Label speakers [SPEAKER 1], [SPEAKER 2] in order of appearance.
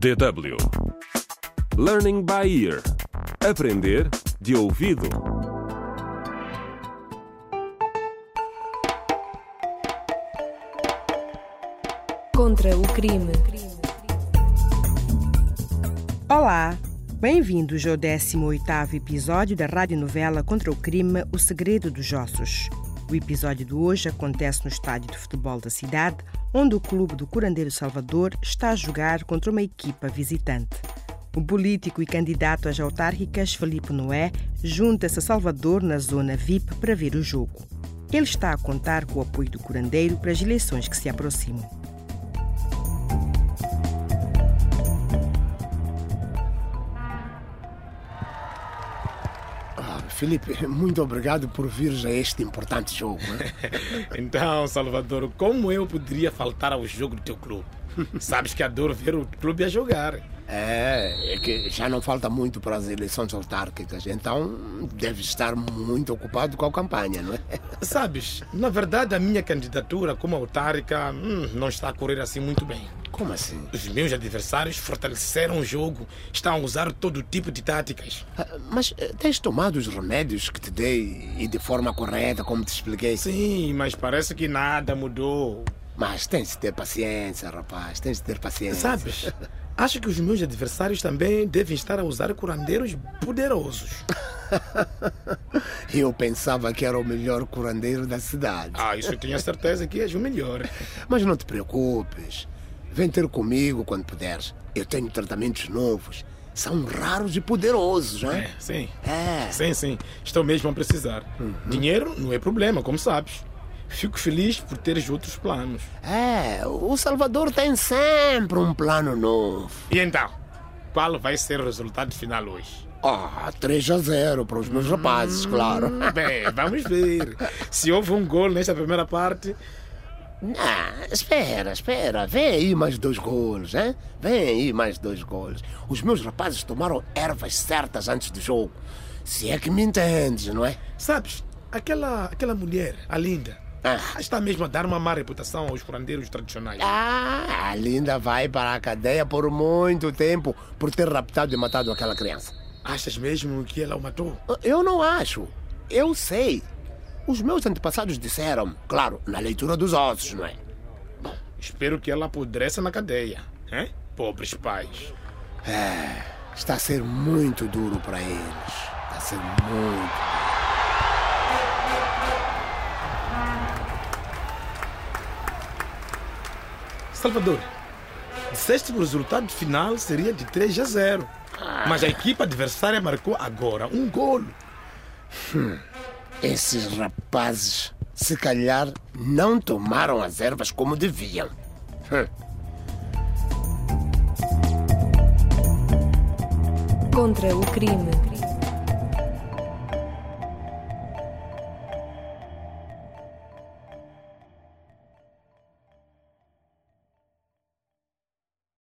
[SPEAKER 1] DW Learning by Ear Aprender de ouvido.
[SPEAKER 2] Contra o crime.
[SPEAKER 3] Olá, bem-vindos ao 18º episódio da radionovela Contra o Crime O Segredo dos Ossos. O episódio de hoje acontece no estádio de futebol da cidade, onde o clube do Curandeiro Salvador está a jogar contra uma equipa visitante. O político e candidato às autárquicas Felipe Noé junta-se a Salvador na zona VIP para ver o jogo. Ele está a contar com o apoio do curandeiro para as eleições que se aproximam.
[SPEAKER 4] Felipe, muito obrigado por vires a este importante jogo.
[SPEAKER 5] Então, Salvador, como eu poderia faltar ao jogo do teu clube? Sabes que adoro ver o clube a jogar.
[SPEAKER 4] É, é que já não falta muito para as eleições autárquicas, então deve estar muito ocupado com a campanha, não é?
[SPEAKER 5] Sabes, na verdade, a minha candidatura como autárquica hum, não está a correr assim muito bem.
[SPEAKER 4] Como assim?
[SPEAKER 5] Os meus adversários fortaleceram o jogo, estão a usar todo tipo de táticas.
[SPEAKER 4] Ah, Mas eh, tens tomado os remédios que te dei e de forma correta, como te expliquei?
[SPEAKER 5] Sim, mas parece que nada mudou.
[SPEAKER 4] Mas tens de ter paciência, rapaz, tens de ter paciência.
[SPEAKER 5] Sabes, acho que os meus adversários também devem estar a usar curandeiros poderosos.
[SPEAKER 4] Eu pensava que era o melhor curandeiro da cidade.
[SPEAKER 5] Ah, isso eu tenho a certeza que és o melhor.
[SPEAKER 4] Mas não te preocupes. Vem ter comigo quando puderes. Eu tenho tratamentos novos. São raros e poderosos, não
[SPEAKER 5] É,
[SPEAKER 4] é?
[SPEAKER 5] sim.
[SPEAKER 4] É.
[SPEAKER 5] Sim, sim. Estou mesmo a precisar. Dinheiro não é problema, como sabes. Fico feliz por teres outros planos.
[SPEAKER 4] É, o Salvador tem sempre um plano novo.
[SPEAKER 5] E então, qual vai ser o resultado final hoje?
[SPEAKER 4] Ah, 3 a 0 para os meus rapazes, claro.
[SPEAKER 5] Hum, Bem, vamos ver. Se houve um gol nesta primeira parte,
[SPEAKER 4] Ah, espera, espera. Vem aí mais dois golos, hein? Vem aí mais dois golos. Os meus rapazes tomaram ervas certas antes do jogo. Se é que me entendes, não é?
[SPEAKER 5] sabes, aquela, aquela mulher, a linda,
[SPEAKER 4] Ah.
[SPEAKER 5] está mesmo a dar uma má reputação aos curandeiros tradicionais.
[SPEAKER 4] Ah, a Linda vai para a cadeia por muito tempo por ter raptado e matado aquela criança.
[SPEAKER 5] Achas mesmo que ela o matou?
[SPEAKER 4] Eu não acho. Eu sei. Os meus antepassados disseram, claro, na leitura dos ossos, não é?
[SPEAKER 5] Espero que ela apodreça na cadeia. Hein? Pobres pais.
[SPEAKER 4] Está a ser muito duro para eles. Está a ser muito.
[SPEAKER 5] Salvador, disseste que o resultado final seria de 3 a 0. Mas a equipa adversária marcou agora um golo.
[SPEAKER 4] Esses rapazes, se calhar, não tomaram as ervas como deviam. Hum.
[SPEAKER 2] Contra o crime.